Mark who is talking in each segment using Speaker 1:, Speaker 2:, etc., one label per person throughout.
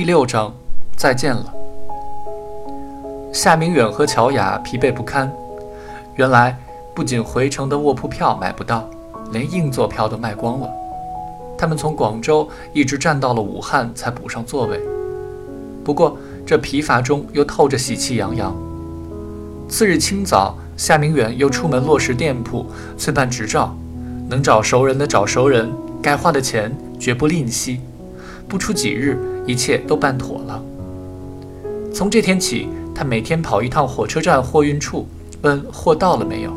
Speaker 1: 第六章，再见了。夏明远和乔雅疲惫不堪。原来，不仅回程的卧铺票买不到，连硬座票都卖光了。他们从广州一直站到了武汉，才补上座位。不过，这疲乏中又透着喜气洋洋。次日清早，夏明远又出门落实店铺，催办执照，能找熟人的找熟人，该花的钱绝不吝惜。不出几日，一切都办妥了。从这天起，他每天跑一趟火车站货运处，问货到了没有。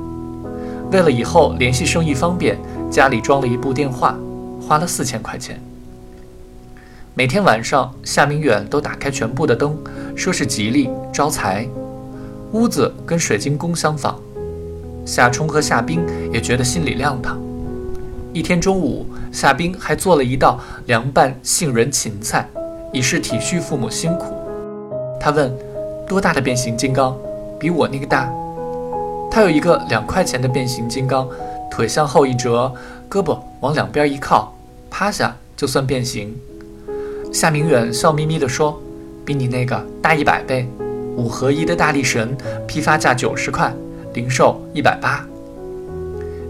Speaker 1: 为了以后联系生意方便，家里装了一部电话，花了四千块钱。每天晚上，夏明远都打开全部的灯，说是吉利招财。屋子跟水晶宫相仿。夏冲和夏冰也觉得心里亮堂。一天中午，夏冰还做了一道凉拌杏仁芹菜，以示体恤父母辛苦。他问：“多大的变形金刚？比我那个大？”他有一个两块钱的变形金刚，腿向后一折，胳膊往两边一靠，趴下就算变形。夏明远笑眯眯地说：“比你那个大一百倍。五合一的大力神，批发价九十块，零售一百八。”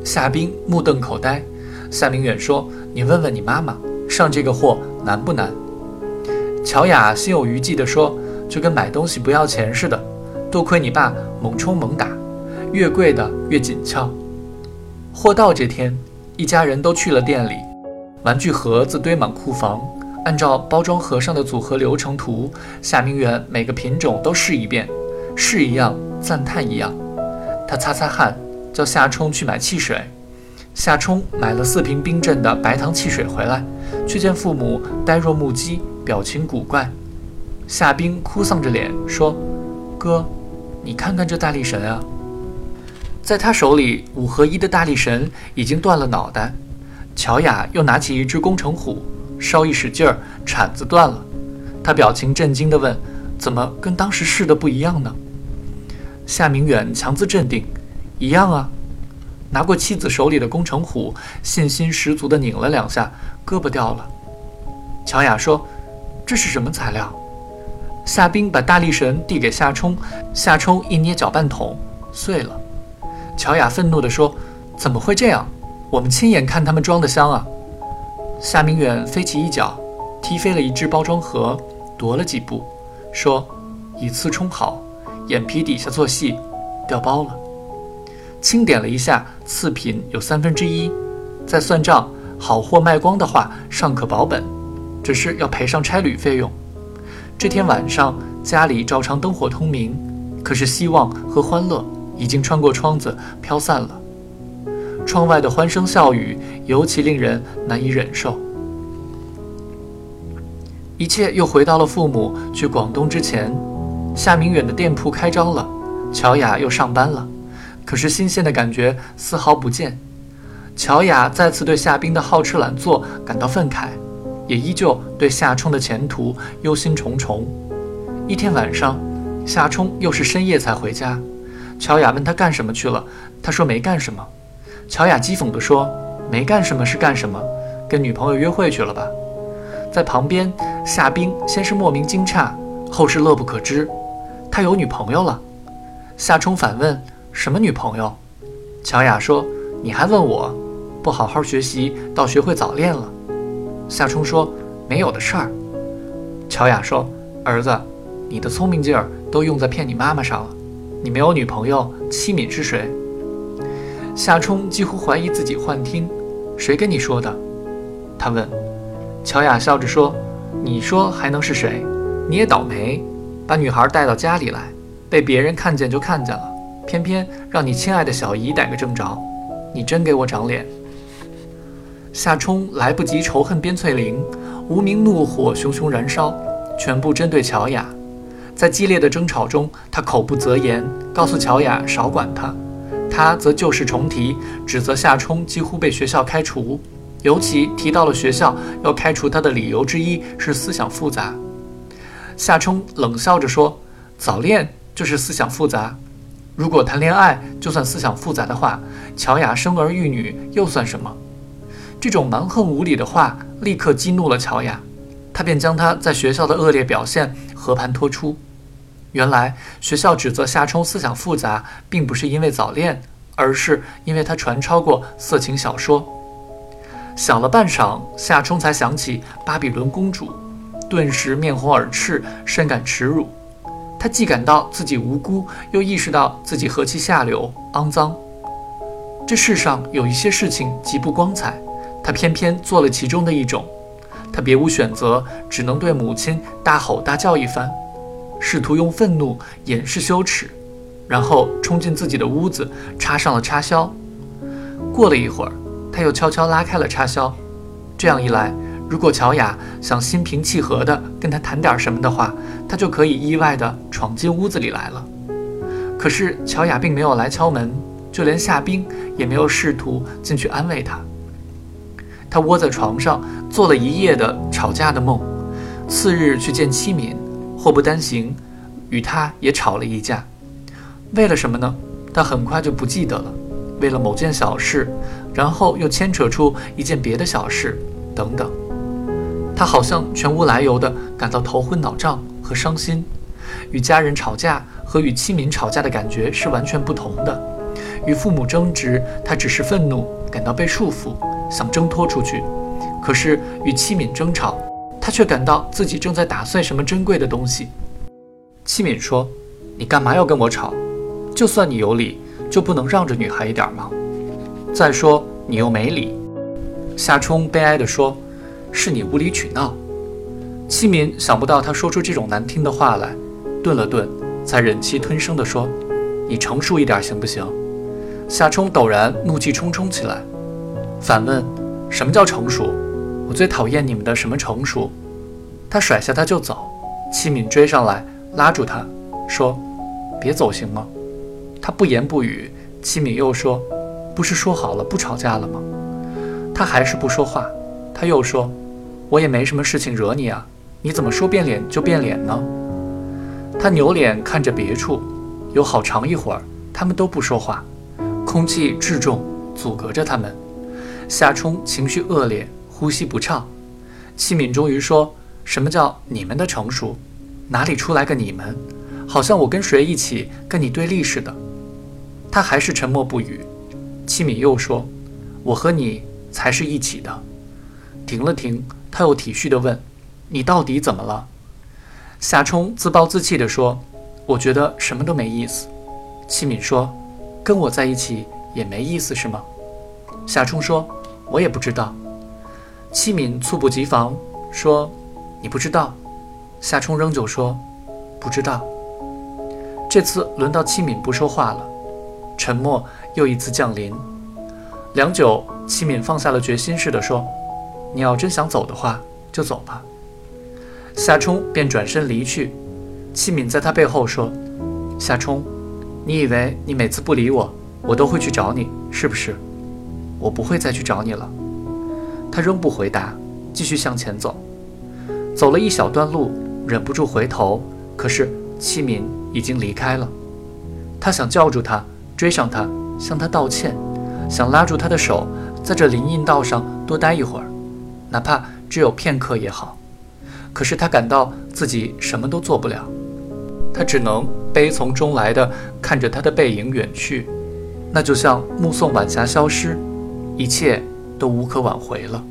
Speaker 1: 夏冰目瞪口呆。夏明远说：“你问问你妈妈，上这个货难不难？”乔雅心有余悸地说：“就跟买东西不要钱似的，多亏你爸猛冲猛打，越贵的越紧俏。”货到这天，一家人都去了店里，玩具盒子堆满库房，按照包装盒上的组合流程图，夏明远每个品种都试一遍，试一样赞叹一样。他擦擦汗，叫夏冲去买汽水。夏冲买了四瓶冰镇的白糖汽水回来，却见父母呆若木鸡，表情古怪。夏冰哭丧着脸说：“哥，你看看这大力神啊！”在他手里，五合一的大力神已经断了脑袋。乔雅又拿起一只工程虎，稍一使劲儿，铲子断了。他表情震惊地问：“怎么跟当时试的不一样呢？”夏明远强自镇定：“一样啊。”拿过妻子手里的工程虎，信心十足地拧了两下，胳膊掉了。乔雅说：“这是什么材料？”夏冰把大力神递给夏冲，夏冲一捏搅拌桶，碎了。乔雅愤怒地说：“怎么会这样？我们亲眼看他们装的香啊！”夏明远飞起一脚，踢飞了一只包装盒，踱了几步，说：“以次充好，眼皮底下做戏，掉包了。”清点了一下，次品有三分之一，再算账，好货卖光的话尚可保本，只是要赔上差旅费用。这天晚上家里照常灯火通明，可是希望和欢乐已经穿过窗子飘散了。窗外的欢声笑语尤其令人难以忍受。一切又回到了父母去广东之前，夏明远的店铺开张了，乔雅又上班了。可是新鲜的感觉丝毫不见，乔雅再次对夏冰的好吃懒做感到愤慨，也依旧对夏冲的前途忧心忡忡。一天晚上，夏冲又是深夜才回家，乔雅问他干什么去了，他说没干什么。乔雅讥讽地说：“没干什么是干什么？跟女朋友约会去了吧？”在旁边，夏冰先是莫名惊诧，后是乐不可支，他有女朋友了。夏冲反问。什么女朋友？乔雅说：“你还问我？不好好学习，倒学会早恋了。”夏冲说：“没有的事儿。”乔雅说：“儿子，你的聪明劲儿都用在骗你妈妈上了。你没有女朋友，七敏是谁？”夏冲几乎怀疑自己幻听：“谁跟你说的？”他问。乔雅笑着说：“你说还能是谁？你也倒霉，把女孩带到家里来，被别人看见就看见了。”偏偏让你亲爱的小姨逮个正着，你真给我长脸！夏冲来不及仇恨边翠玲，无名怒火熊熊燃烧，全部针对乔雅。在激烈的争吵中，他口不择言，告诉乔雅少管他，他则旧事重提，指责夏冲几乎被学校开除，尤其提到了学校要开除他的理由之一是思想复杂。夏冲冷笑着说：“早恋就是思想复杂。”如果谈恋爱就算思想复杂的话，乔雅生儿育女又算什么？这种蛮横无理的话立刻激怒了乔雅。他便将他在学校的恶劣表现和盘托出。原来学校指责夏冲思想复杂，并不是因为早恋，而是因为他传抄过色情小说。想了半晌，夏冲才想起巴比伦公主，顿时面红耳赤，深感耻辱。他既感到自己无辜，又意识到自己何其下流、肮脏。这世上有一些事情极不光彩，他偏偏做了其中的一种。他别无选择，只能对母亲大吼大叫一番。试图用愤怒掩饰羞耻，然后冲进自己的屋子，插上了插销。过了一会儿，他又悄悄拉开了插销。这样一来，如果乔雅想心平气和地跟他谈点什么的话，他就可以意外地闯进屋子里来了。可是乔雅并没有来敲门，就连夏冰也没有试图进去安慰他。他窝在床上做了一夜的吵架的梦，次日去见妻敏。祸不单行，与他也吵了一架。为了什么呢？他很快就不记得了。为了某件小事，然后又牵扯出一件别的小事，等等。他好像全无来由的感到头昏脑胀和伤心。与家人吵架和与妻民吵架的感觉是完全不同的。与父母争执，他只是愤怒，感到被束缚，想挣脱出去。可是与妻敏争吵。他却感到自己正在打碎什么珍贵的东西。戚敏说：“你干嘛要跟我吵？就算你有理，就不能让着女孩一点吗？再说你又没理。”夏冲悲哀地说：“是你无理取闹。”戚敏想不到他说出这种难听的话来，顿了顿，才忍气吞声地说：“你成熟一点行不行？”夏冲陡然怒气冲冲起来，反问：“什么叫成熟？”我最讨厌你们的什么成熟？他甩下他就走，戚敏追上来拉住他，说：“别走行吗？”他不言不语。戚敏又说：“不是说好了不吵架了吗？”他还是不说话。他又说：“我也没什么事情惹你啊，你怎么说变脸就变脸呢？”他扭脸看着别处，有好长一会儿，他们都不说话，空气质重，阻隔着他们。夏冲情绪恶劣。呼吸不畅，戚敏终于说：“什么叫你们的成熟？哪里出来个你们？好像我跟谁一起跟你对立似的。”他还是沉默不语。戚敏又说：“我和你才是一起的。”停了停，他又体恤地问：“你到底怎么了？”夏冲自暴自弃地说：“我觉得什么都没意思。”戚敏说：“跟我在一起也没意思是吗？”夏冲说：“我也不知道。”戚敏猝不及防说：“你不知道。”夏冲仍旧说：“不知道。”这次轮到戚敏不说话了，沉默又一次降临。良久，戚敏放下了决心似的说：“你要真想走的话，就走吧。”夏冲便转身离去。戚敏在他背后说：“夏冲，你以为你每次不理我，我都会去找你，是不是？我不会再去找你了。”他仍不回答，继续向前走。走了一小段路，忍不住回头，可是戚敏已经离开了。他想叫住他，追上他，向他道歉，想拉住他的手，在这林荫道上多待一会儿，哪怕只有片刻也好。可是他感到自己什么都做不了，他只能悲从中来的看着他的背影远去，那就像目送晚霞消失，一切。都无可挽回了。